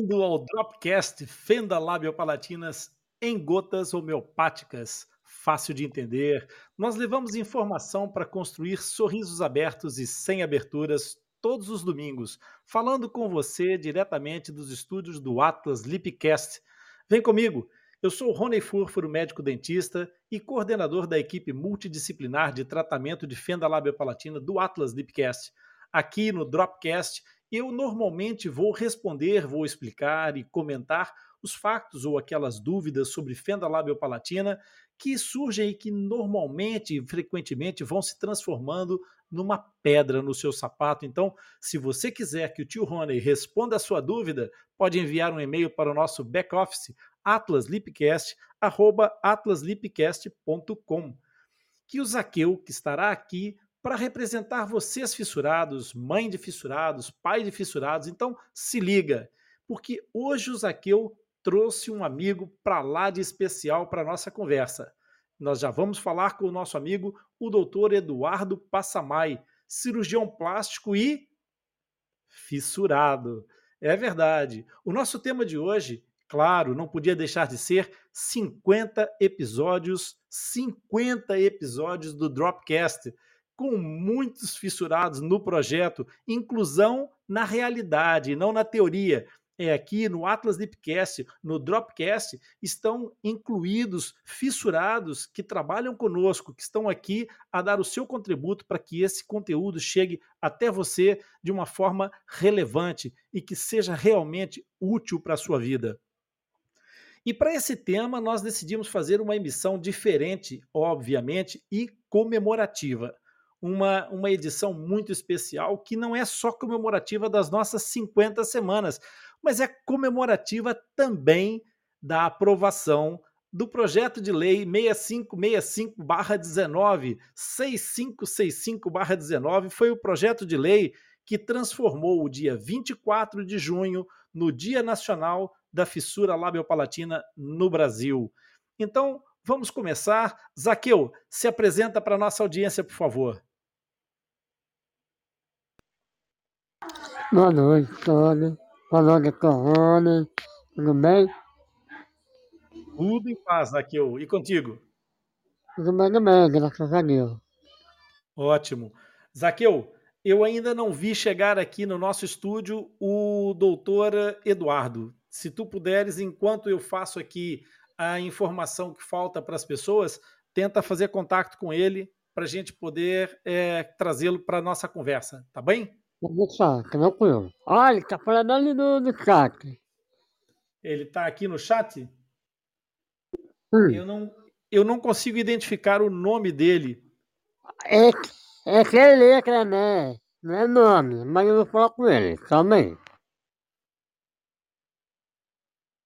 Bem-vindo ao Dropcast Fenda Labiopalatinas em gotas homeopáticas. Fácil de entender. Nós levamos informação para construir sorrisos abertos e sem aberturas todos os domingos, falando com você diretamente dos estúdios do Atlas Lipcast. Vem comigo. Eu sou Rony Furfuro, médico dentista e coordenador da equipe multidisciplinar de tratamento de fenda labiopalatina do Atlas Lipcast. Aqui no Dropcast eu normalmente vou responder, vou explicar e comentar os factos ou aquelas dúvidas sobre fenda labiopalatina que surgem e que normalmente e frequentemente vão se transformando numa pedra no seu sapato. Então, se você quiser que o tio Rony responda a sua dúvida, pode enviar um e-mail para o nosso back-office atlaslipcast@atlaslipcast.com. Que o Zaqueu, que estará aqui, para representar vocês fissurados, mãe de fissurados, pai de fissurados. Então, se liga, porque hoje o Zaqueu trouxe um amigo para lá de especial para nossa conversa. Nós já vamos falar com o nosso amigo, o doutor Eduardo Passamai, cirurgião plástico e fissurado. É verdade. O nosso tema de hoje, claro, não podia deixar de ser 50 episódios, 50 episódios do Dropcast com muitos fissurados no projeto, inclusão na realidade, não na teoria. É aqui no Atlas Deepcast, no Dropcast, estão incluídos fissurados que trabalham conosco, que estão aqui a dar o seu contributo para que esse conteúdo chegue até você de uma forma relevante e que seja realmente útil para a sua vida. E para esse tema, nós decidimos fazer uma emissão diferente, obviamente, e comemorativa uma, uma edição muito especial que não é só comemorativa das nossas 50 semanas, mas é comemorativa também da aprovação do projeto de lei 6565-19, 6565-19, foi o projeto de lei que transformou o dia 24 de junho no Dia Nacional da Fissura Labiopalatina no Brasil. Então, vamos começar. Zaqueu, se apresenta para a nossa audiência, por favor. Boa noite, todos. Boa noite, Rony. Tudo bem? Tudo em paz, Zaqueu. E contigo? Tudo bem também, graças a Deus. Ótimo. Zaqueu, eu ainda não vi chegar aqui no nosso estúdio o doutor Eduardo. Se tu puderes, enquanto eu faço aqui a informação que falta para as pessoas, tenta fazer contato com ele para a gente poder é, trazê-lo para a nossa conversa, tá bem? Vou deixar, tranquilo. Olha, ele tá falando ali no, no chat. Ele tá aqui no chat? Hum. Eu, não, eu não consigo identificar o nome dele. É, é que é letra, né? Não é nome, mas eu vou falar com ele também.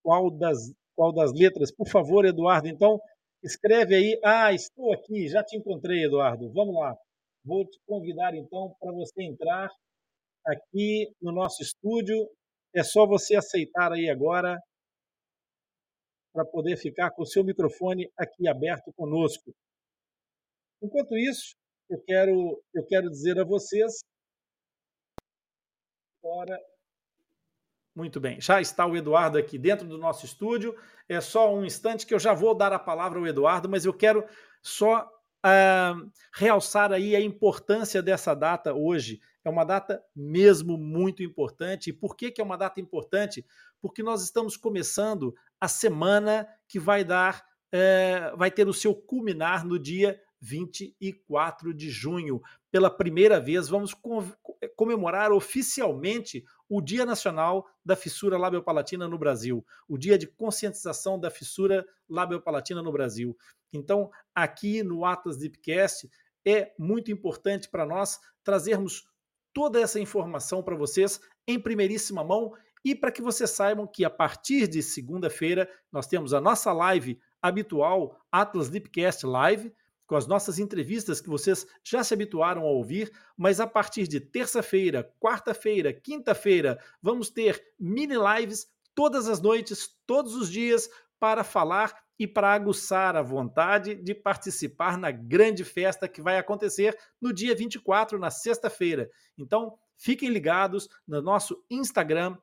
Qual das, qual das letras? Por favor, Eduardo, então, escreve aí. Ah, estou aqui, já te encontrei, Eduardo. Vamos lá. Vou te convidar, então, para você entrar aqui no nosso estúdio. É só você aceitar aí agora para poder ficar com o seu microfone aqui aberto conosco. Enquanto isso, eu quero, eu quero dizer a vocês. Agora. Muito bem, já está o Eduardo aqui dentro do nosso estúdio. É só um instante que eu já vou dar a palavra ao Eduardo, mas eu quero só uh, realçar aí a importância dessa data hoje. É uma data mesmo muito importante. E por que, que é uma data importante? Porque nós estamos começando a semana que vai dar, é, vai ter o seu culminar no dia 24 de junho. Pela primeira vez, vamos comemorar oficialmente o Dia Nacional da Fissura Labiopalatina no Brasil, o Dia de Conscientização da Fissura Labiopalatina no Brasil. Então, aqui no Atlas Deepcast, é muito importante para nós trazermos toda essa informação para vocês em primeiríssima mão e para que vocês saibam que a partir de segunda-feira nós temos a nossa live habitual, Atlas Deepcast Live, com as nossas entrevistas que vocês já se habituaram a ouvir, mas a partir de terça-feira, quarta-feira, quinta-feira, vamos ter mini lives todas as noites, todos os dias, para falar e para aguçar a vontade de participar na grande festa que vai acontecer no dia 24, na sexta-feira. Então, fiquem ligados no nosso Instagram,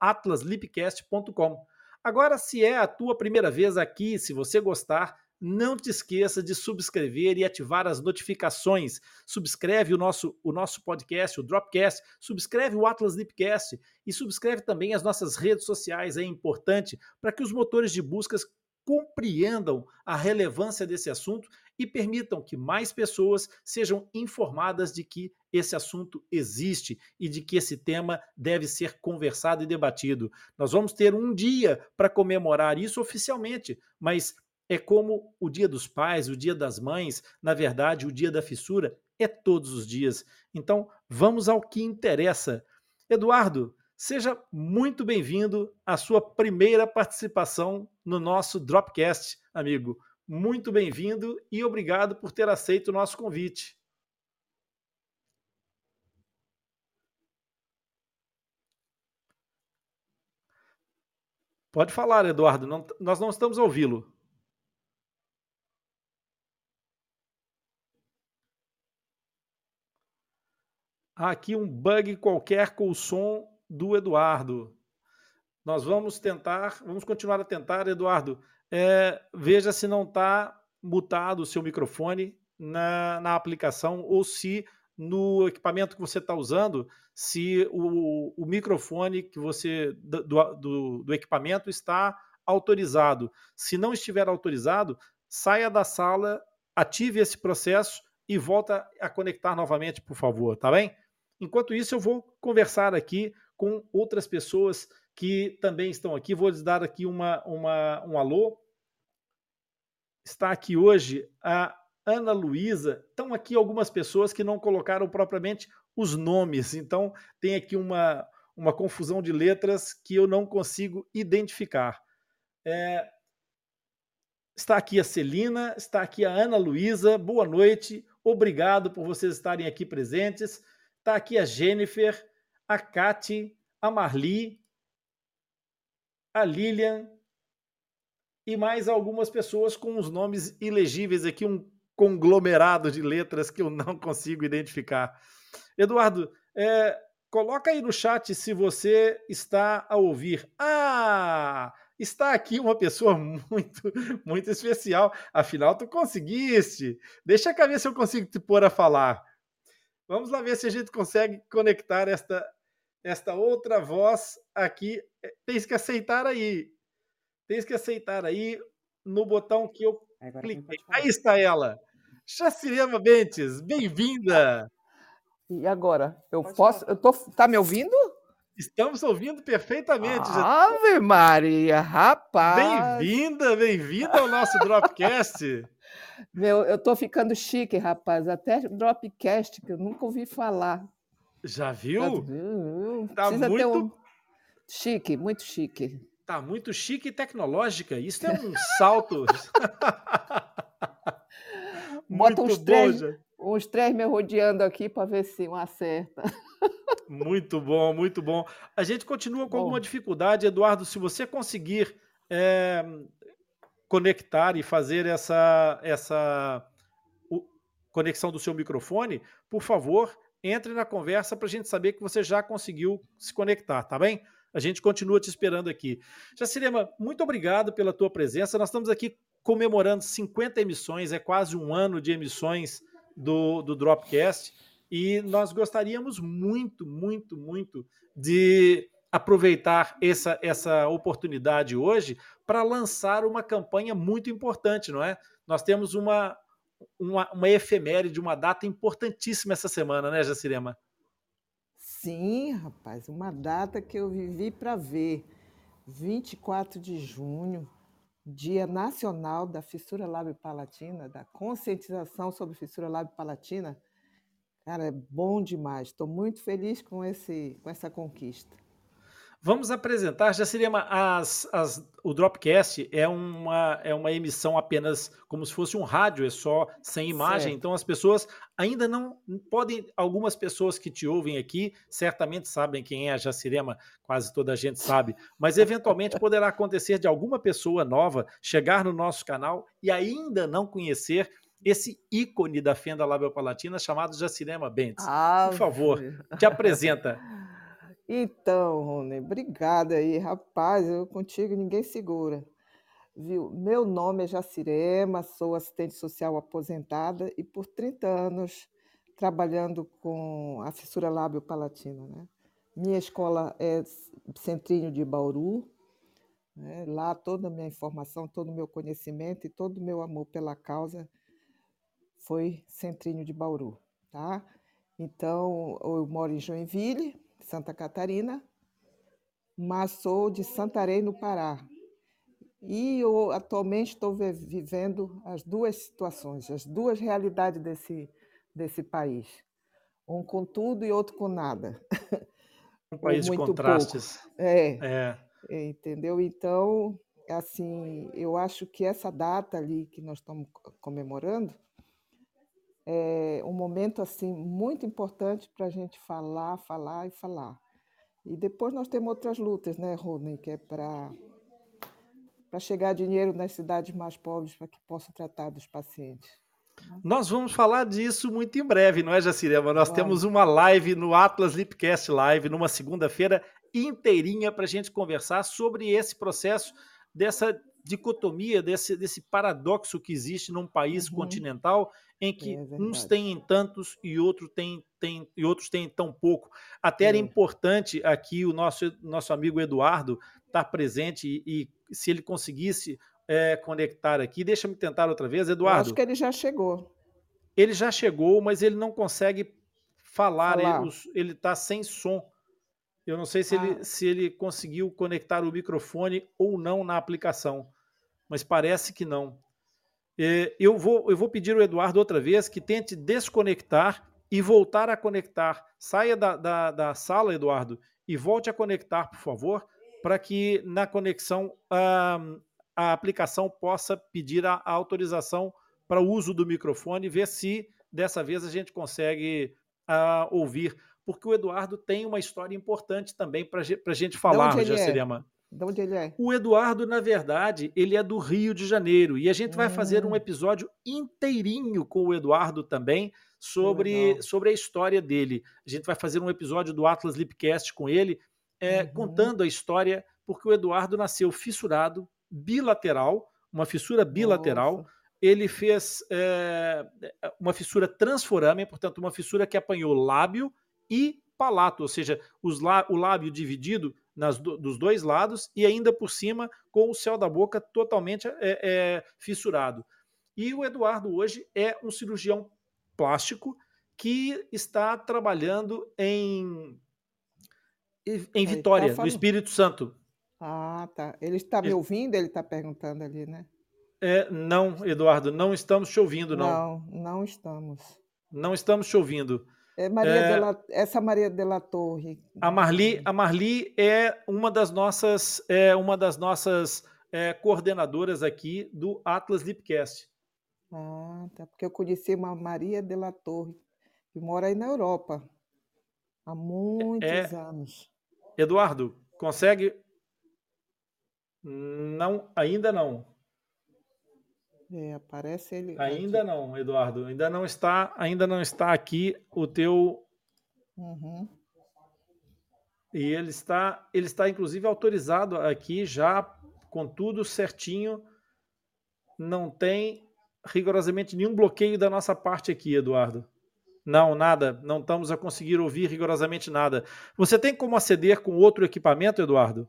atlaslipcast.com. Agora, se é a tua primeira vez aqui, se você gostar, não te esqueça de subscrever e ativar as notificações. Subscreve o nosso, o nosso podcast, o Dropcast, subscreve o Atlas Lipcast e subscreve também as nossas redes sociais, é importante para que os motores de buscas compreendam a relevância desse assunto e permitam que mais pessoas sejam informadas de que esse assunto existe e de que esse tema deve ser conversado e debatido. Nós vamos ter um dia para comemorar isso oficialmente, mas é como o dia dos pais, o dia das mães, na verdade, o dia da fissura é todos os dias. Então, vamos ao que interessa. Eduardo, seja muito bem-vindo à sua primeira participação no nosso Dropcast, amigo. Muito bem-vindo e obrigado por ter aceito o nosso convite. Pode falar, Eduardo, não, nós não estamos a ouvi-lo. aqui um bug qualquer com o som do Eduardo. Nós vamos tentar, vamos continuar a tentar, Eduardo. É, veja se não está mutado o seu microfone na, na aplicação ou se no equipamento que você está usando, se o, o, microfone que você do, do, do equipamento está autorizado. Se não estiver autorizado, saia da sala, ative esse processo e volta a conectar novamente, por favor, tá bem? Enquanto isso, eu vou conversar aqui com outras pessoas que também estão aqui. Vou lhes dar aqui uma, uma, um alô. Está aqui hoje a Ana Luísa. Estão aqui algumas pessoas que não colocaram propriamente os nomes, então tem aqui uma, uma confusão de letras que eu não consigo identificar. É, está aqui a Celina, está aqui a Ana Luísa. Boa noite, obrigado por vocês estarem aqui presentes. Está aqui a Jennifer, a Kati, a Marli, a Lilian e mais algumas pessoas com os nomes ilegíveis aqui, um conglomerado de letras que eu não consigo identificar. Eduardo, é, coloca aí no chat se você está a ouvir. Ah! Está aqui uma pessoa muito, muito especial. Afinal, tu conseguiste. Deixa eu ver se eu consigo te pôr a falar. Vamos lá ver se a gente consegue conectar esta, esta outra voz aqui. É, tens que aceitar aí. Tens que aceitar aí no botão que eu Agora cliquei. Aí está ela. Chacirema Bentes, bem-vinda. E agora? Eu pode posso. Falar. Eu tô. Tá me ouvindo? Estamos ouvindo perfeitamente. Ave Maria, rapaz! Bem-vinda, bem-vinda ao nosso Dropcast. Meu, eu tô ficando chique, rapaz. Até Dropcast, que eu nunca ouvi falar. Já viu? Tá Precisa muito... um... Chique, muito chique. Tá muito chique e tecnológica. Isso é um salto. Bota uns, bom, três, já. uns três me rodeando aqui para ver se um acerta. Muito bom, muito bom. A gente continua com bom. alguma dificuldade, Eduardo. Se você conseguir é, conectar e fazer essa, essa o, conexão do seu microfone, por favor, entre na conversa para a gente saber que você já conseguiu se conectar, tá bem? A gente continua te esperando aqui. Jacirema, muito obrigado pela tua presença. Nós estamos aqui comemorando 50 emissões, é quase um ano de emissões do, do Dropcast, e nós gostaríamos muito, muito, muito de aproveitar essa, essa oportunidade hoje para lançar uma campanha muito importante, não é? Nós temos uma, uma, uma efeméride, uma data importantíssima essa semana, né, Jacirema? Sim, rapaz, uma data que eu vivi para ver. 24 de junho, Dia Nacional da Fissura Lábio-Palatina, da conscientização sobre fissura lábio-palatina. Cara, é bom demais. Estou muito feliz com, esse, com essa conquista. Vamos apresentar, já seria uma, as, as, o Dropcast é uma, é uma emissão apenas como se fosse um rádio, é só sem imagem. Certo. Então as pessoas ainda não podem. Algumas pessoas que te ouvem aqui certamente sabem quem é a Jacirema, quase toda a gente sabe, mas eventualmente poderá acontecer de alguma pessoa nova chegar no nosso canal e ainda não conhecer esse ícone da fenda labiopalatina chamado Jacirema Bentes. Ah, Por favor, te apresenta. Então, Rony, obrigada aí, rapaz. Eu contigo ninguém segura. Viu? Meu nome é Jacirema, sou assistente social aposentada e por 30 anos trabalhando com a fissura lábio-palatina. Né? Minha escola é Centrinho de Bauru. Né? Lá toda a minha informação, todo o meu conhecimento e todo o meu amor pela causa foi Centrinho de Bauru. Tá? Então, eu moro em Joinville, Santa Catarina, mas sou de Santarém, no Pará. E eu atualmente estou vivendo as duas situações, as duas realidades desse, desse país. Um com tudo e outro com nada. Um país de contrastes. É, é. Entendeu? Então, assim, eu acho que essa data ali que nós estamos comemorando é um momento assim muito importante para a gente falar, falar e falar. E depois nós temos outras lutas, né, Rony, que é para para chegar dinheiro nas cidades mais pobres para que possam tratar dos pacientes. Nós vamos falar disso muito em breve, não é, Jacirema? Nós temos uma live no Atlas Lipcast Live, numa segunda-feira inteirinha para a gente conversar sobre esse processo, dessa dicotomia, desse, desse paradoxo que existe num país uhum. continental em que é uns têm tantos e, outro tem, tem, e outros têm tão pouco. Até é. era importante aqui o nosso, nosso amigo Eduardo estar presente e, e se ele conseguisse é, conectar aqui. Deixa me tentar outra vez, Eduardo. Eu acho que ele já chegou. Ele já chegou, mas ele não consegue falar. falar. Ele está sem som. Eu não sei se, ah. ele, se ele conseguiu conectar o microfone ou não na aplicação, mas parece que não. É, eu, vou, eu vou pedir ao Eduardo outra vez que tente desconectar e voltar a conectar. Saia da, da, da sala, Eduardo, e volte a conectar, por favor, para que na conexão a, a aplicação possa pedir a, a autorização para o uso do microfone, ver se dessa vez a gente consegue a, ouvir. Porque o Eduardo tem uma história importante também para a gente falar, Jacirema. É? De onde ele é? O Eduardo, na verdade, ele é do Rio de Janeiro. E a gente vai fazer um hum. episódio inteirinho com o Eduardo também sobre, sobre a história dele. A gente vai fazer um episódio do Atlas Lipcast com ele, é, uhum. contando a história, porque o Eduardo nasceu fissurado, bilateral, uma fissura bilateral. Nossa. Ele fez é, uma fissura transforâmea, portanto, uma fissura que apanhou lábio e palato, ou seja, lá, o lábio dividido nas, dos dois lados e ainda por cima com o céu da boca totalmente é, é, fissurado. E o Eduardo hoje é um cirurgião plástico que está trabalhando em, em tá Vitória, tá no Espírito Santo. Ah, tá. Ele está me ouvindo? Ele está perguntando ali, né? É, não, Eduardo, não estamos te ouvindo, não. Não, não estamos. Não estamos te ouvindo. É Maria é, La, essa Maria de la Torre. A Marli, a Marli é uma das nossas, é uma das nossas é, coordenadoras aqui do Atlas Lipcast. Ah, tá. Porque eu conheci uma Maria de la Torre, que mora aí na Europa há muitos é, anos. Eduardo, consegue? Não, ainda não. É, aparece ele. Ainda aqui. não, Eduardo. Ainda não está, ainda não está aqui o teu. Uhum. E ele está, ele está inclusive autorizado aqui já com tudo certinho. Não tem rigorosamente nenhum bloqueio da nossa parte aqui, Eduardo. Não, nada. Não estamos a conseguir ouvir rigorosamente nada. Você tem como aceder com outro equipamento, Eduardo?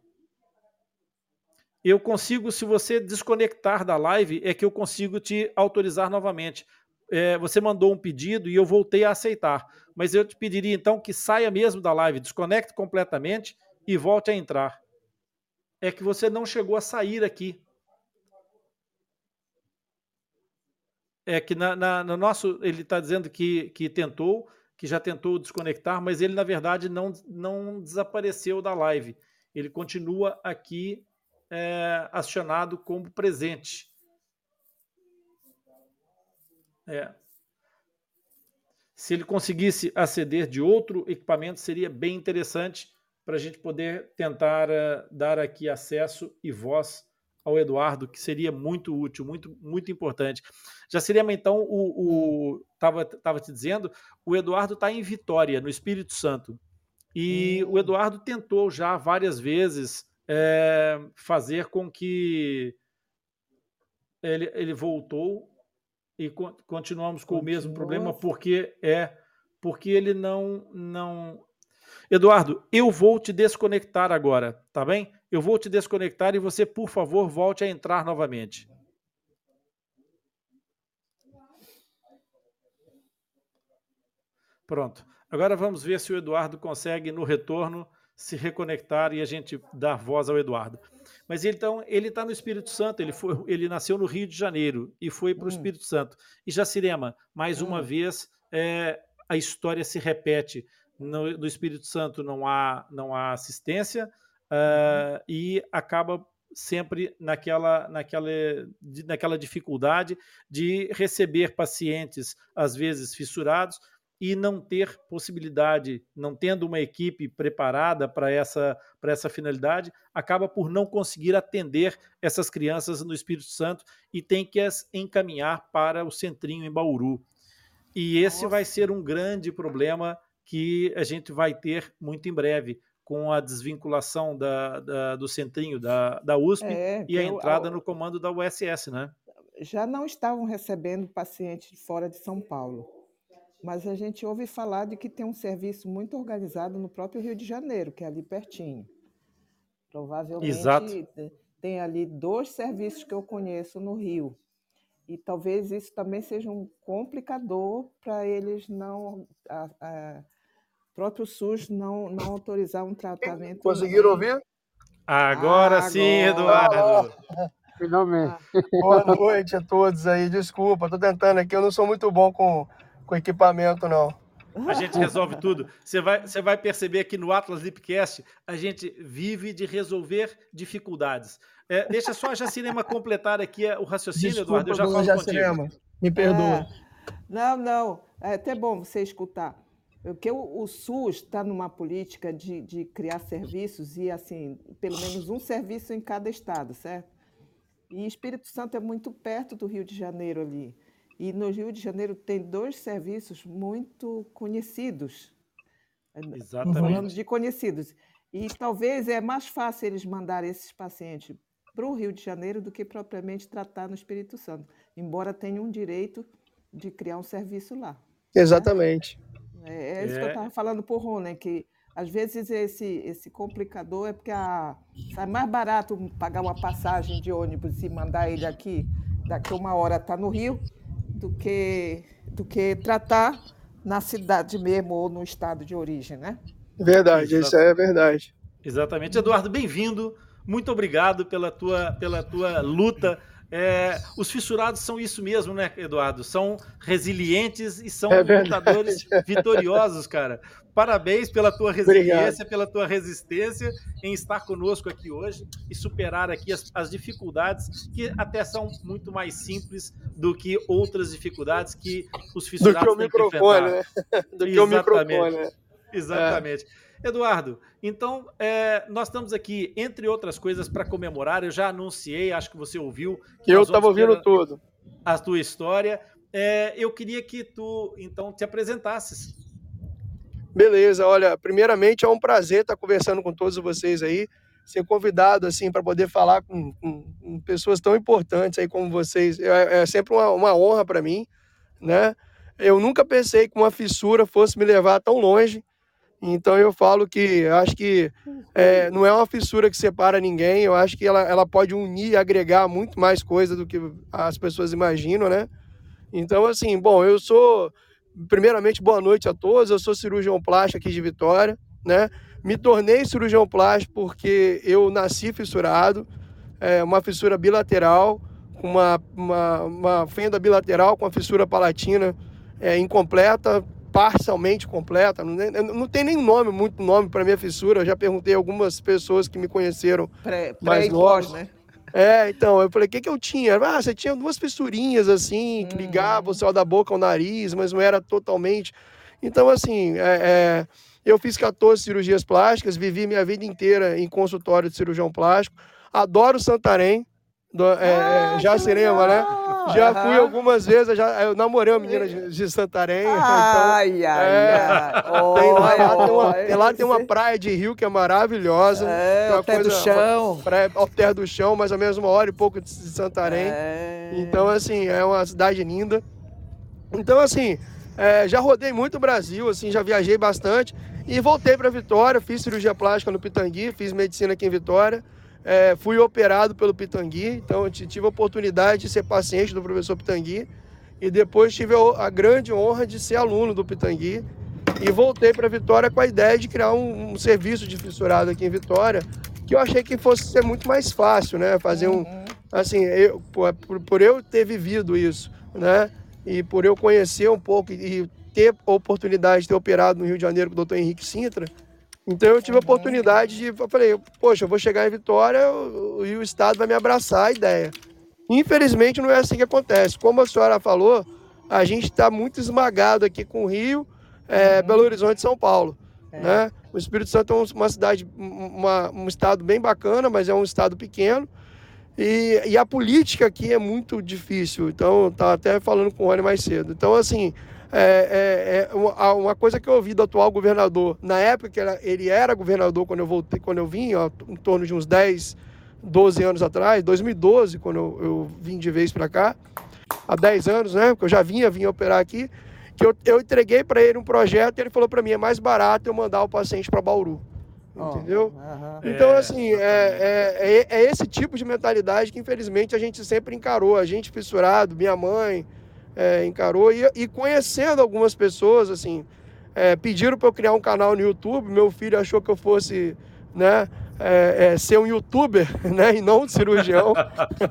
Eu consigo, se você desconectar da live, é que eu consigo te autorizar novamente. É, você mandou um pedido e eu voltei a aceitar. Mas eu te pediria então que saia mesmo da live, desconecte completamente e volte a entrar. É que você não chegou a sair aqui. É que na, na no nosso. Ele está dizendo que, que tentou, que já tentou desconectar, mas ele, na verdade, não, não desapareceu da live. Ele continua aqui é, acionado como presente. É. Se ele conseguisse aceder de outro equipamento, seria bem interessante para a gente poder tentar uh, dar aqui acesso e voz ao Eduardo que seria muito útil, muito, muito importante. Já seria, então, o. Estava tava te dizendo, o Eduardo está em Vitória, no Espírito Santo. E hum. o Eduardo tentou já várias vezes é, fazer com que ele, ele voltou e continuamos com Continua. o mesmo problema porque é porque ele não não Eduardo, eu vou te desconectar agora, tá bem? Eu vou te desconectar e você, por favor, volte a entrar novamente. Pronto. Agora vamos ver se o Eduardo consegue, no retorno, se reconectar e a gente dar voz ao Eduardo. Mas então, ele está no Espírito Santo, ele, foi, ele nasceu no Rio de Janeiro e foi para o hum. Espírito Santo. E Jacirema, mais hum. uma vez, é, a história se repete. No, no, Espírito Santo não há, não há assistência uh, e acaba sempre naquela, naquela, naquela dificuldade de receber pacientes, às vezes fissurados, e não ter possibilidade, não tendo uma equipe preparada para essa, essa finalidade, acaba por não conseguir atender essas crianças no Espírito Santo e tem que as encaminhar para o centrinho em Bauru. E esse Nossa. vai ser um grande problema que a gente vai ter muito em breve, com a desvinculação da, da do centrinho da, da USP é, e a entrada no comando da USS, né? Já não estavam recebendo pacientes fora de São Paulo, mas a gente ouve falar de que tem um serviço muito organizado no próprio Rio de Janeiro, que é ali pertinho. Provavelmente Exato. tem ali dois serviços que eu conheço no Rio. E talvez isso também seja um complicador para eles não. A, a, próprio SUS não, não autorizar um tratamento. Conseguiram ouvir? Agora, sim, Eduardo. Finalmente. Boa noite a todos aí. Desculpa, estou tentando aqui. Eu não sou muito bom com, com equipamento, não. A gente resolve tudo. Você vai, você vai perceber que no Atlas Lipcast a gente vive de resolver dificuldades. É, deixa só a Jacirema completar aqui o raciocínio, Desculpa, Eduardo. Eu já falo Jacirema. contigo. Me perdoa. É, não, não. É até bom você escutar. Porque o, o SUS está numa política de, de criar serviços e, assim, pelo menos um serviço em cada estado, certo? E Espírito Santo é muito perto do Rio de Janeiro ali. E no Rio de Janeiro tem dois serviços muito conhecidos. Exatamente. Falando de conhecidos. E talvez é mais fácil eles mandarem esses pacientes para o Rio de Janeiro do que propriamente tratar no Espírito Santo, embora tenham um direito de criar um serviço lá. Né? Exatamente. Né? É, é isso é. que eu estava é. falando por Rony, que às vezes esse, esse complicador é porque a, sai mais barato pagar uma passagem de ônibus e mandar ele aqui, daqui uma hora está no Rio, do que, do que tratar na cidade mesmo ou no estado de origem, né? Verdade, isso é verdade. Exatamente. Eduardo, bem-vindo. Muito obrigado pela tua, pela tua luta é, os fissurados são isso mesmo, né, Eduardo? São resilientes e são é lutadores vitoriosos, cara. Parabéns pela tua resiliência, Obrigado. pela tua resistência em estar conosco aqui hoje e superar aqui as, as, dificuldades que até são muito mais simples do que outras dificuldades que os fissurados do que o microfone, né? Do que o microfone. Né? Exatamente. É. Eduardo, então é, nós estamos aqui, entre outras coisas, para comemorar. Eu já anunciei, acho que você ouviu. Que eu estava ouvindo tudo. A tua história. É, eu queria que tu, então, te apresentasses. Beleza, olha, primeiramente é um prazer estar conversando com todos vocês aí, ser convidado assim para poder falar com, com, pessoas tão importantes aí como vocês. É, é sempre uma, uma honra para mim, né? Eu nunca pensei que uma fissura fosse me levar tão longe. Então eu falo que acho que é, não é uma fissura que separa ninguém, eu acho que ela, ela pode unir e agregar muito mais coisa do que as pessoas imaginam, né? Então, assim, bom, eu sou, primeiramente, boa noite a todos, eu sou cirurgião plástico aqui de Vitória, né? Me tornei cirurgião plástico porque eu nasci fissurado, é, uma fissura bilateral, uma, uma, uma fenda bilateral com a fissura palatina é, incompleta, parcialmente completa. Não, não tem nem nome, muito nome para minha fissura. Eu já perguntei a algumas pessoas que me conheceram pré, mais novas. né? É, então, eu falei, o que, que eu tinha? Ah, você tinha duas fissurinhas assim, que ligavam o céu da boca ao nariz, mas não era totalmente. Então, assim, é, é, eu fiz 14 cirurgias plásticas, vivi minha vida inteira em consultório de cirurgião plástico. Adoro Santarém, do, é, ah, Jacirema, né? Já fui algumas vezes, já, eu namorei uma menina de, de Santarém. Ai, então, ai, é, ai. Tem, lá, lá, tem uma, tem lá tem uma praia de rio que é maravilhosa. É, terra do chão. Praia, ao terra do chão, mais ou menos uma hora e pouco de Santarém. É. Então, assim, é uma cidade linda. Então, assim, é, já rodei muito o Brasil, assim, já viajei bastante. E voltei para Vitória, fiz cirurgia plástica no Pitangui, fiz medicina aqui em Vitória. É, fui operado pelo Pitangui, então tive a oportunidade de ser paciente do professor Pitangui e depois tive a, grande honra de ser aluno do Pitangui e voltei para Vitória com a ideia de criar um, um, serviço de fissurado aqui em Vitória, que eu achei que fosse ser muito mais fácil, né? Fazer um, uhum. assim, eu, por, por, eu ter vivido isso, né? E por eu conhecer um pouco e ter a oportunidade de ter operado no Rio de Janeiro com o doutor Henrique Sintra, então eu tive a oportunidade de. Eu falei, poxa, eu vou chegar em Vitória e o Estado vai me abraçar a ideia. Infelizmente não é assim que acontece. Como a senhora falou, a gente está muito esmagado aqui com o Rio, é, uhum. Belo Horizonte e São Paulo. É. Né? O Espírito Santo é uma cidade, uma, um estado bem bacana, mas é um estado pequeno. E, e a política aqui é muito difícil. Então, tá até falando com o Rony mais cedo. Então, assim, é, é, é uma coisa que eu ouvi do atual governador, na época que ele era governador, quando eu voltei, quando eu vim, ó, em torno de uns 10, 12 anos atrás, 2012, quando eu, eu vim de vez para cá, há 10 anos, né? Porque eu já vinha, vinha operar aqui, que eu, eu entreguei para ele um projeto e ele falou para mim, é mais barato eu mandar o paciente para Bauru. Entendeu? Oh, Então, é, assim, é, é, é, é, esse tipo de mentalidade que, infelizmente, a gente sempre encarou. A gente fissurado, minha mãe, é, encarou. E, e, conhecendo algumas pessoas, assim, é, pediram para eu criar um canal no YouTube. Meu filho achou que eu fosse, né, é, é ser um youtuber, né, e não um cirurgião.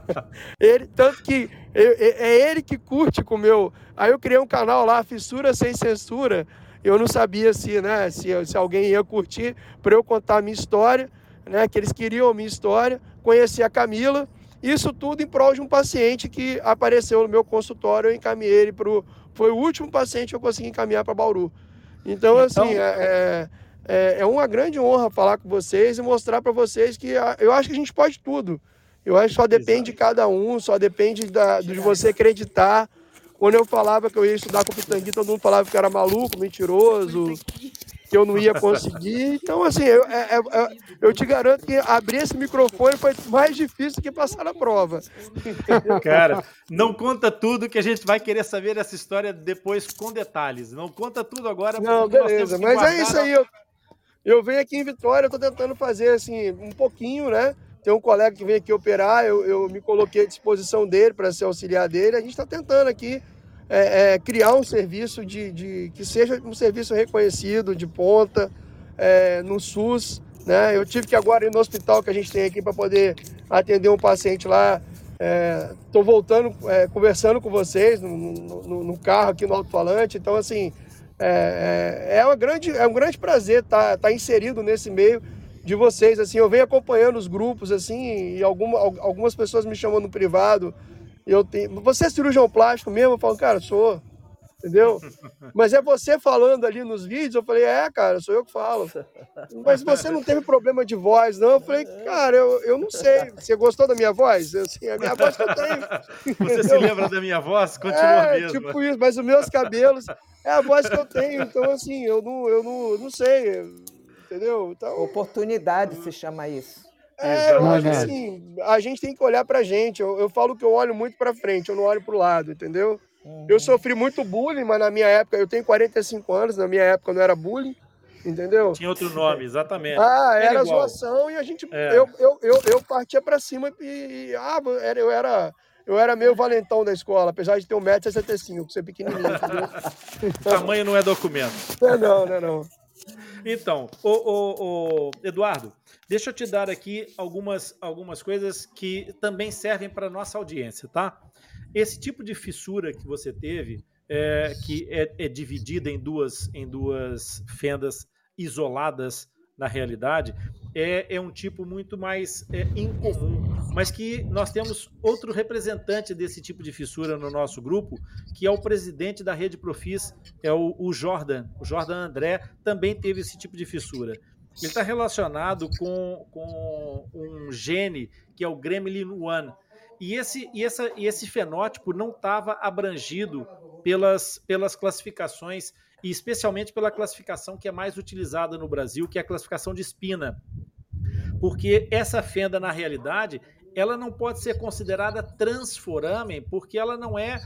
ele, tanto que é ele que curte com o meu. Aí eu criei um canal lá, Fissura Sem Censura. Eu não sabia se, né, se, se alguém ia curtir para eu contar a minha história, né, que eles queriam a minha história. Conheci a Camila. Isso tudo em prol de um paciente que apareceu no meu consultório, eu encaminhei ele para o. Foi o último paciente que eu consegui encaminhar para Bauru. Então, então assim, é, é, é, uma grande honra falar com vocês e mostrar para vocês que eu acho que a gente pode tudo. Eu acho que só depende de cada um, só depende da, de você acreditar. Quando eu falava que eu ia estudar com o Pitangui, todo mundo falava que eu era maluco, mentiroso que eu não ia conseguir. Então, assim, eu, é, é, é, eu te garanto que abrir esse microfone foi mais difícil que passar na prova. Cara, não conta tudo que a gente vai querer saber dessa história depois com detalhes. Não conta tudo agora. Não, beleza. Mas é isso aí. Eu, eu venho aqui em Vitória, eu tô tentando fazer, assim, um pouquinho, né? Tem um colega que vem aqui operar, eu, eu me coloquei à disposição dele para ser auxiliar dele. A gente está tentando aqui é, é, criar um serviço de, de, que seja um serviço reconhecido, de ponta, é, no SUS. Né? Eu tive que agora ir no hospital que a gente tem aqui para poder atender um paciente lá. Estou é, voltando, é, conversando com vocês no, no, no, carro aqui no alto-falante. Então, assim, é, é, uma grande, é um grande prazer estar tá, tá inserido nesse meio de vocês. Assim, eu venho acompanhando os grupos assim e alguma, algumas pessoas me chamam no privado eu tenho. Você é cirurgião plástico mesmo? Eu falo, cara, sou. Entendeu? Mas é você falando ali nos vídeos, eu falei, é, cara, sou eu que falo. Mas você não teve problema de voz, não? Eu falei, cara, eu, eu não sei. Você gostou da minha voz? Eu, assim, a minha voz que eu tenho. Você se lembra da minha voz? Continua é, mesmo. Tipo isso, mas os meus cabelos é a voz que eu tenho. Então, assim, eu não, eu não, não sei. Entendeu? Então... Oportunidade se chama isso. É, eu acho que assim, a gente tem que olhar pra gente. Eu, eu falo que eu olho muito pra frente, eu não olho pro lado, entendeu? Uhum. Eu sofri muito bullying, mas na minha época, eu tenho 45 anos, na minha época não era bullying, entendeu? Tinha outro nome, exatamente. Ah, era, era zoação e a gente. É. Eu, eu, eu, eu partia pra cima e. Ah, era, eu era. Eu era meio valentão da escola, apesar de ter 1,65m, ser pequenininho, entendeu? Tamanho não é documento. Não, não, não. não. Então, o, o, o, Eduardo, deixa eu te dar aqui algumas, algumas coisas que também servem para nossa audiência, tá? Esse tipo de fissura que você teve, é, que é, é dividida em duas, em duas fendas isoladas na realidade, é, é um tipo muito mais é, incomum, mas que nós temos outro representante desse tipo de fissura no nosso grupo, que é o presidente da Rede Profis, é o, o Jordan. O Jordan André também teve esse tipo de fissura. Ele está relacionado com, com um gene que é o Gremlin 1. E esse, e essa, e esse fenótipo não estava abrangido pelas, pelas classificações, e especialmente pela classificação que é mais utilizada no Brasil, que é a classificação de espina. Porque essa fenda, na realidade, ela não pode ser considerada transforamen, porque ela não é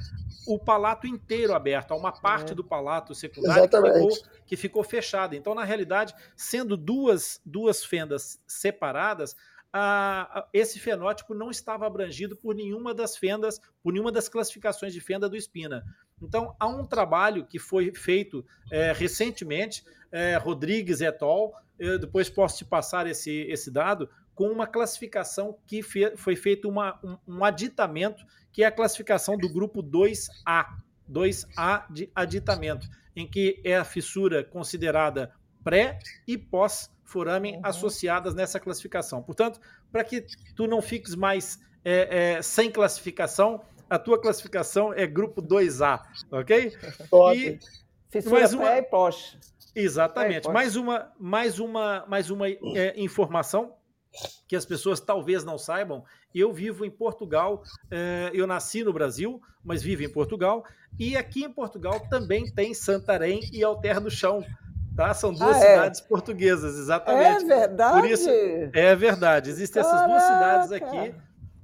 o palato inteiro aberto, há uma parte do palato secundário que ficou, que ficou, fechada. Então, na realidade, sendo duas, duas fendas separadas, a, esse fenótipo não estava abrangido por nenhuma das fendas, por nenhuma das classificações de fenda do espina. Então, há um trabalho que foi feito é, recentemente, é, Rodrigues et al., eu depois posso te passar esse, esse dado, com uma classificação que fe, foi feito uma, um, um aditamento, que é a classificação do grupo 2A, 2A de aditamento, em que é a fissura considerada pré e pós foramen uhum. associadas nessa classificação. Portanto, para que tu não fiques mais é, sem classificação, a tua classificação é grupo 2A, ok? Top. E mais uma... pré e pós. Exatamente. mais uma, mais uma, mais uma é, informação que as pessoas talvez não saibam. Eu vivo em Portugal, é, eu nasci no Brasil, mas vivo em Portugal, e aqui em Portugal também tem Santarém e Alter do Chão. Tá? São duas ah, é? cidades portuguesas, exatamente. É verdade? Por isso, é verdade. Existem Caraca. essas duas cidades aqui,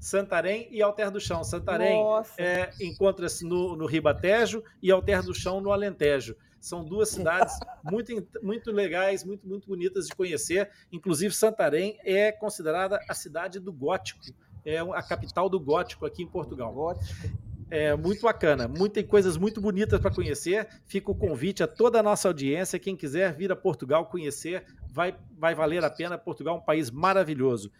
Santarém e Alter do Chão. Santarém é, encontra-se no, no Ribatejo e Alter do Chão no Alentejo. São duas cidades muito, muito legais, muito, muito bonitas de conhecer. Inclusive, Santarém é considerada a cidade do gótico, é a capital do gótico aqui em Portugal. Gótico. É muito bacana, muito, tem coisas muito bonitas para conhecer. Fica o convite a toda a nossa audiência. Quem quiser vir a Portugal conhecer, vai, vai valer a pena. Portugal é um país maravilhoso.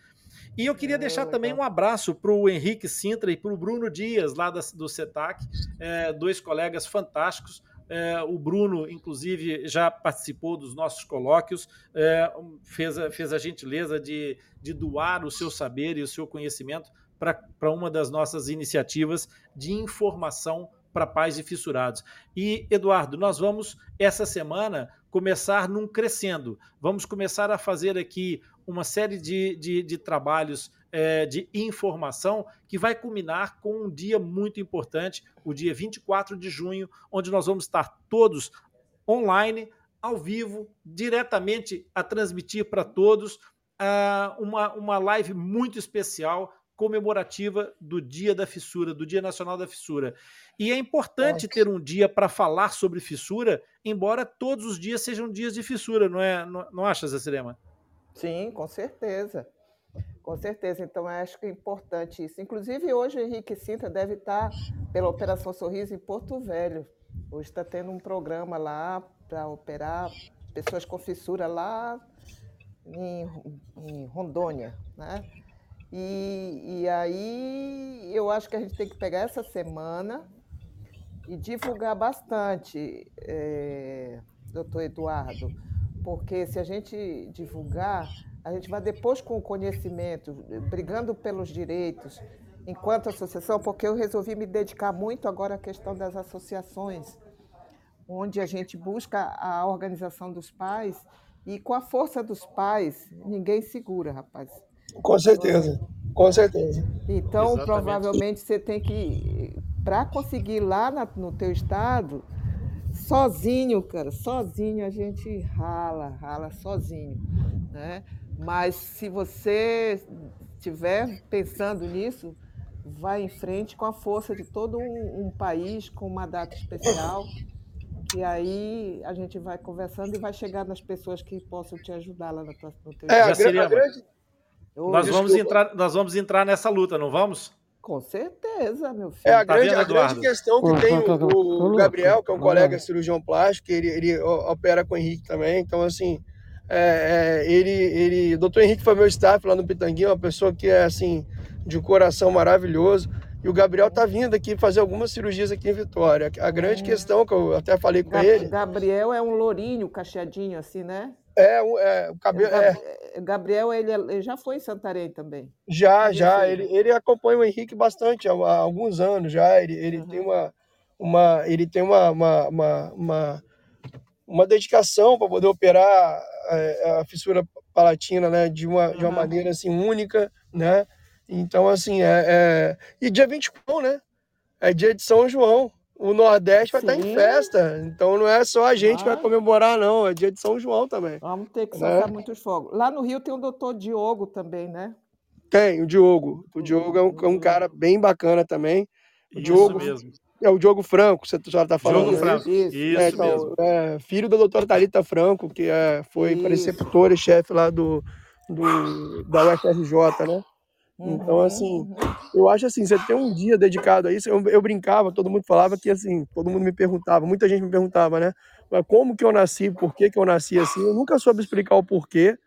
E eu queria deixar também um abraço para o Henrique Sintra e para o Bruno Dias, lá da, do CETAC, é, dois colegas fantásticos. É, o Bruno, inclusive, já participou dos nossos colóquios, é, fez, a, fez a gentileza de, de doar o seu saber e o seu conhecimento para uma das nossas iniciativas de informação para pais e fissurados. E, Eduardo, nós vamos, essa semana, começar num crescendo. Vamos começar a fazer aqui uma série de, de, de trabalhos é, de informação que vai culminar com um dia muito importante, o dia 24 de junho, onde nós vamos estar todos online, ao vivo, diretamente a transmitir para todos uh, uma, uma live muito especial comemorativa do Dia da Fissura, do Dia Nacional da Fissura. E é importante ter um dia para falar sobre fissura, embora todos os dias sejam dias de fissura, não é? Não, não acha? Sim, com certeza. Com certeza. Então, acho que é importante isso. Inclusive, hoje o Henrique Sinta deve estar pela Operação Sorriso em Porto Velho. Hoje está tendo um programa lá para operar pessoas com fissura lá em, em Rondônia, né? E, e aí eu acho que a gente tem que pegar essa semana e divulgar bastante, é, doutor Eduardo, porque se a gente divulgar, a gente vai depois com o conhecimento, brigando pelos direitos, enquanto associação, porque eu resolvi me dedicar muito agora à questão das associações, onde a gente busca a organização dos pais e com a força dos pais, ninguém segura, rapaz. Com certeza, com certeza. Então, Exatamente. provavelmente você tem que, para conseguir lá na, no teu estado, sozinho, cara, sozinho a gente rala, rala sozinho, né? Mas se você estiver pensando nisso, vai em frente com a força de todo um, um país, com uma data especial, e aí a gente vai conversando e vai chegar nas pessoas que possam te ajudar lá no teu, no teu é, a, grande, nós, vamos entrar, nós vamos entrar nessa luta, não vamos? Com certeza, meu filho. É, a, tá grande, vendo, a grande questão que tem o, o, Gabriel, que é um colega cirurgião plástico, ele, ele opera com o Henrique também, então assim, é, é, ele, ele, o doutor Henrique foi meu staff lá no Pitanguinho, uma pessoa que é assim, de um coração maravilhoso, e o Gabriel tá vindo aqui fazer algumas cirurgias aqui em Vitória. A grande é. questão que eu até falei com Gab ele... Gabriel é um lourinho, cacheadinho assim, né? É, é o cabelo. É. é. Gabriel, ele, ele, já foi em Santarém também. Já, já. Ele, ele acompanha o Henrique bastante há, há alguns anos já. Ele, ele uhum. tem uma, uma, ele tem uma, uma, uma, uma, uma dedicação para poder operar a, é, a, fissura palatina, né, de uma, uhum. de uma maneira assim única, né? Então, assim, é, é... E dia 21, né? É dia de São João. O Nordeste vai estar em festa. Então não é só a gente que vai comemorar, não. É dia de São João também. Vamos ter que soltar né? muitos fogos. Lá no Rio tem o doutor Diogo também, né? Tem, o Diogo. O Diogo é um, é um cara bem bacana também. O Isso Diogo, mesmo. É o Diogo Franco, você já está falando. Diogo Franco, isso, isso é, então, mesmo. É, filho da doutora Thalita Franco, que é, foi preceptora e chefe lá do, do, da UFRJ, né? Então, uhum, assim, uhum. eu acho assim, você tem um dia dedicado a isso, eu, eu, brincava, todo mundo falava que, assim, todo mundo me perguntava, muita gente me perguntava, né? Mas como que eu nasci, por que que eu nasci assim? Eu nunca soube explicar o porquê,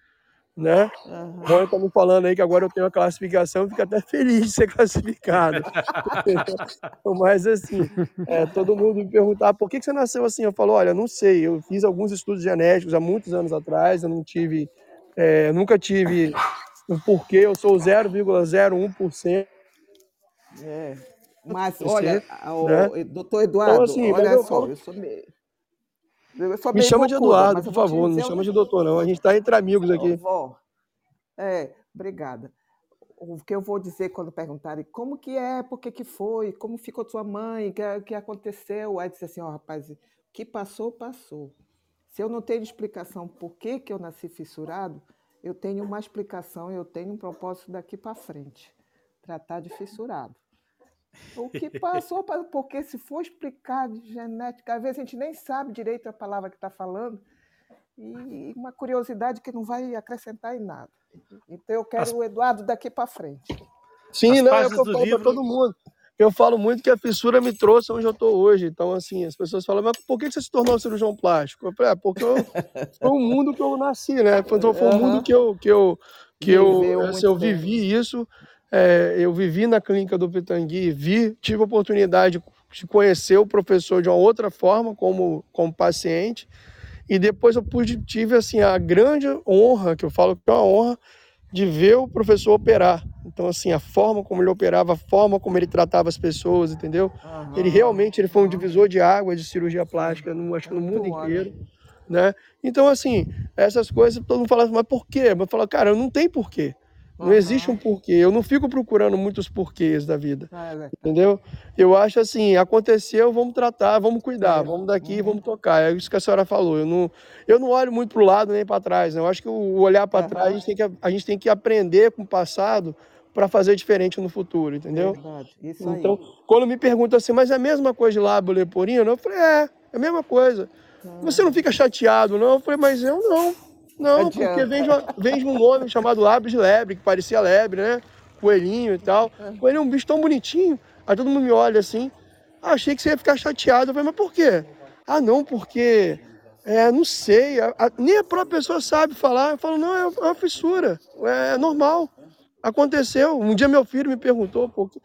né? Uhum. Rony tá me falando aí que agora eu tenho a classificação, eu fico até feliz de ser classificado. Mas, assim, é, todo mundo me perguntava, por que que você nasceu assim? Eu falo, olha, não sei, eu fiz alguns estudos genéticos há muitos anos atrás, eu não tive, é, nunca tive o porquê, eu sou 0,01%. É. Mas, olha, né? o, doutor Eduardo, então, assim, olha só, eu sou meio. Eu sou me chama de Eduardo, por favor, não me chama de doutor, não. A gente está entre amigos aqui. Vó, é, obrigada. O que eu vou dizer quando perguntarem como que é, por que, que foi, como ficou sua mãe, o que, que aconteceu? Aí disse assim, ó, oh, rapaz, o que passou, passou. Se eu não tenho explicação por que, que eu nasci fissurado, eu tenho uma explicação, eu tenho um propósito daqui para frente. Tratar de fissurado. O que passou, porque se for explicar de genética, às vezes a gente nem sabe direito a palavra que está falando, e uma curiosidade que não vai acrescentar em nada. Então eu quero As... o Eduardo daqui para frente. Sim, As não, é eu falo livro... para todo mundo eu falo muito que a fissura me trouxe onde eu estou hoje. Então, assim, as pessoas falam, mas por que você se tornou cirurgião plástico? Eu falei, é, porque eu, foi o mundo que eu nasci, né? Foi, foi o mundo que eu, que eu, que eu, assim, eu vivi isso. É, eu vivi na clínica do Pitangui, vi, tive a oportunidade de conhecer o professor de uma outra forma, como, como paciente. E depois eu pude, tive assim, a grande honra, que eu falo que é uma honra, de ver o professor operar. Então, assim, a forma como ele operava, a forma como ele tratava as pessoas, entendeu? Uhum. Ele realmente ele foi um divisor de água de cirurgia plástica, no, acho que no mundo inteiro. Né? Então, assim, essas coisas, todo mundo fala, mas por quê? Mas fala, cara, não tem porquê. Não uhum. existe um porquê. Eu não fico procurando muitos porquês da vida. Ah, é entendeu? Eu acho assim, aconteceu, vamos tratar, vamos cuidar, é. vamos daqui, uhum. vamos tocar. É isso que a senhora falou. Eu não, eu não olho muito para o lado nem para trás. Né? Eu acho que o olhar para uhum. trás, a gente, tem que, a gente tem que aprender com o passado para fazer diferente no futuro, entendeu? Verdade. Isso então, quando me perguntam assim, mas é a mesma coisa de lábio leporino? Eu falei, é, é a mesma coisa. Você não fica chateado, não? Eu falei, mas eu não. Não, Adianta. porque vem, vem um nome chamado lábio de lebre, que parecia lebre, né? Coelhinho e tal. É. Coelho é um bicho tão bonitinho. Aí todo mundo me olha assim. Ah, achei que você ia ficar chateado. Eu falei, mas por quê? Ah, não, porque. É, não sei. A, a, nem a própria pessoa sabe falar. Eu falo, não, é, é uma fissura. É, é normal. Aconteceu. Um dia meu filho me perguntou por que,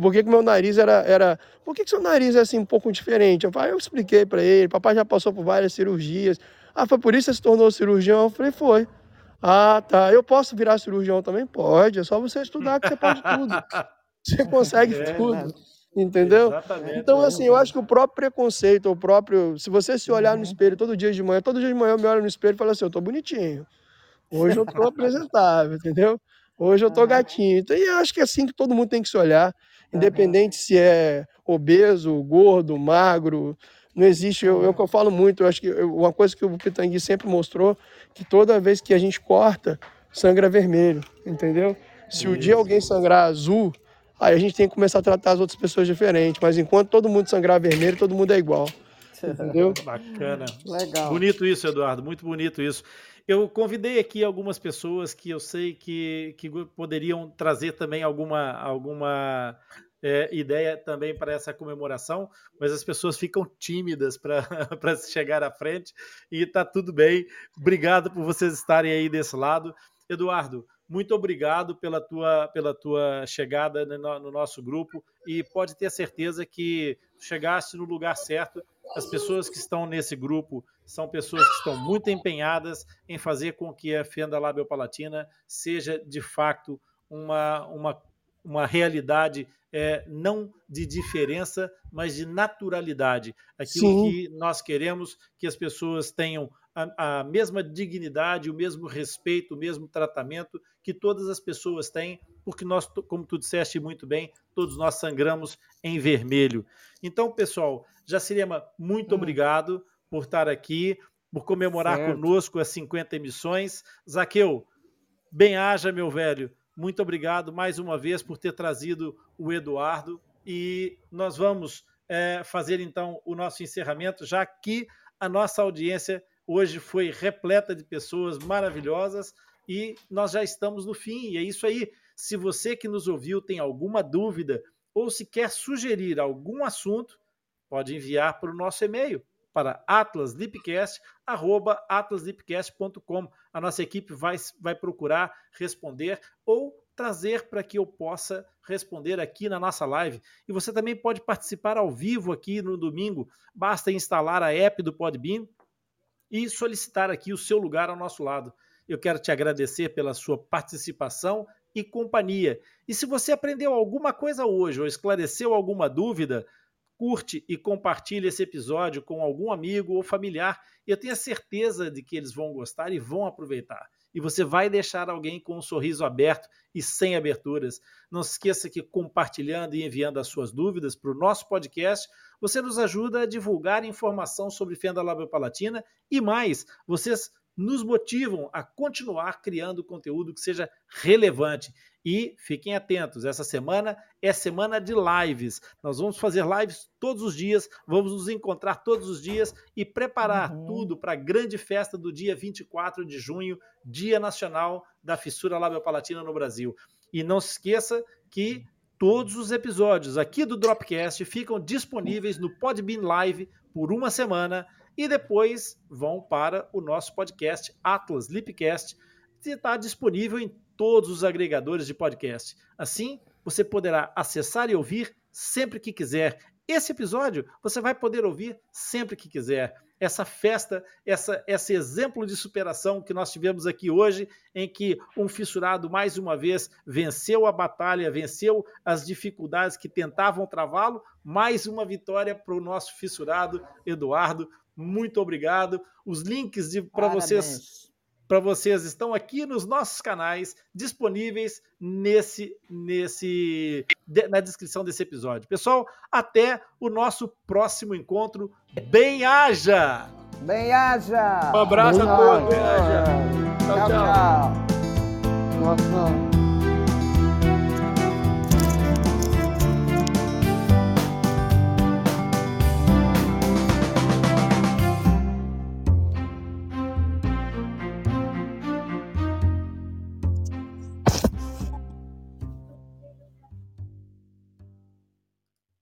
por que, que meu nariz era, era. Por que, que seu nariz é assim um pouco diferente? Eu, falei, eu expliquei para ele. Papai já passou por várias cirurgias. Ah, foi por isso que você se tornou cirurgião? Eu falei, foi. Ah, tá. Eu posso virar cirurgião também? Pode. É só você estudar que você pode tudo. Você consegue é, tudo. Entendeu? Exatamente. Então, assim, eu acho que o próprio preconceito, o próprio. Se você se olhar no uhum. espelho todo dia de manhã, todo dia de manhã eu me olho no espelho e falo assim: eu tô bonitinho. Hoje eu tô apresentável, entendeu? Hoje eu tô gatinho. Então, e eu acho que é assim que todo mundo tem que se olhar, independente se é obeso, gordo, magro, não existe, eu, eu, eu falo muito, eu acho que eu, uma coisa que o Pitangui sempre mostrou, que toda vez que a gente corta, sangra vermelho, entendeu? Se o dia alguém sangrar azul, aí a gente tem que começar a tratar as outras pessoas diferente, mas enquanto todo mundo sangrar vermelho, todo mundo é igual. Entendeu? Bacana. Legal. Bonito isso, Eduardo, muito bonito isso. Eu convidei aqui algumas pessoas que eu sei que, que poderiam trazer também alguma, alguma é, ideia também para essa comemoração, mas as pessoas ficam tímidas para chegar à frente e está tudo bem. Obrigado por vocês estarem aí desse lado. Eduardo, muito obrigado pela tua, pela tua chegada no, no nosso grupo e pode ter certeza que chegaste no lugar certo. As pessoas que estão nesse grupo são pessoas que estão muito empenhadas em fazer com que a fenda labiopalatina seja de fato uma, uma, uma realidade é, não de diferença, mas de naturalidade. Aquilo Sim. que nós queremos que as pessoas tenham a, a, mesma dignidade, o mesmo respeito, o mesmo tratamento que todas as pessoas têm, porque nós, como tu disseste muito bem, todos nós sangramos em vermelho. Então, pessoal, Jacirema, muito hum. obrigado por estar aqui, por comemorar certo. conosco as 50 emissões. Zaqueu, bem haja, meu velho. Muito obrigado mais uma vez por ter trazido o Eduardo. E nós vamos é, fazer então o nosso encerramento, já que a nossa audiência hoje foi repleta de pessoas maravilhosas e nós já estamos no fim. E é isso aí. Se você que nos ouviu tem alguma dúvida ou se quer sugerir algum assunto, pode enviar para o nosso e-mail para atlaslipcast@atlaslipcast.com. A nossa equipe vai, vai procurar responder ou trazer para que eu possa responder aqui na nossa live. E você também pode participar ao vivo aqui no domingo. Basta instalar a app do Podbean e solicitar aqui o seu lugar ao nosso lado. Eu quero te agradecer pela sua participação e companhia. E se você aprendeu alguma coisa hoje ou esclareceu alguma dúvida, curte e compartilhe esse episódio com algum amigo ou familiar. Eu tenho certeza de que eles vão gostar e vão aproveitar e você vai deixar alguém com um sorriso aberto e sem aberturas. Não se esqueça que compartilhando e enviando as suas dúvidas para o nosso podcast, você nos ajuda a divulgar informação sobre fenda labiopalatina e mais, vocês nos motivam a continuar criando conteúdo que seja relevante. E fiquem atentos, essa semana é semana de lives. Nós vamos fazer lives todos os dias, vamos nos encontrar todos os dias e preparar uhum. tudo para a grande festa do dia 24 de junho, Dia Nacional da Fissura Labiopalatina no Brasil. E não se esqueça que todos os episódios aqui do Dropcast ficam disponíveis no Podbean Live por uma semana e depois vão para o nosso podcast Atlas Lipcast, que está disponível em todos os agregadores de podcast. Assim, você poderá acessar e ouvir sempre que quiser. Esse episódio você vai poder ouvir sempre que quiser. Essa festa, essa, esse exemplo de superação que nós tivemos aqui hoje, em que um fissurado mais uma vez venceu a batalha, venceu as dificuldades que tentavam travá-lo, mais uma vitória para o nosso fissurado Eduardo. Muito obrigado. Os links para vocês para vocês estão aqui nos nossos canais disponíveis nesse nesse na descrição desse episódio. Pessoal, até o nosso próximo encontro. Bem haja. Bem haja. Um abraço Bem a todos. Bem haja. Tchau, tchau. tchau. tchau.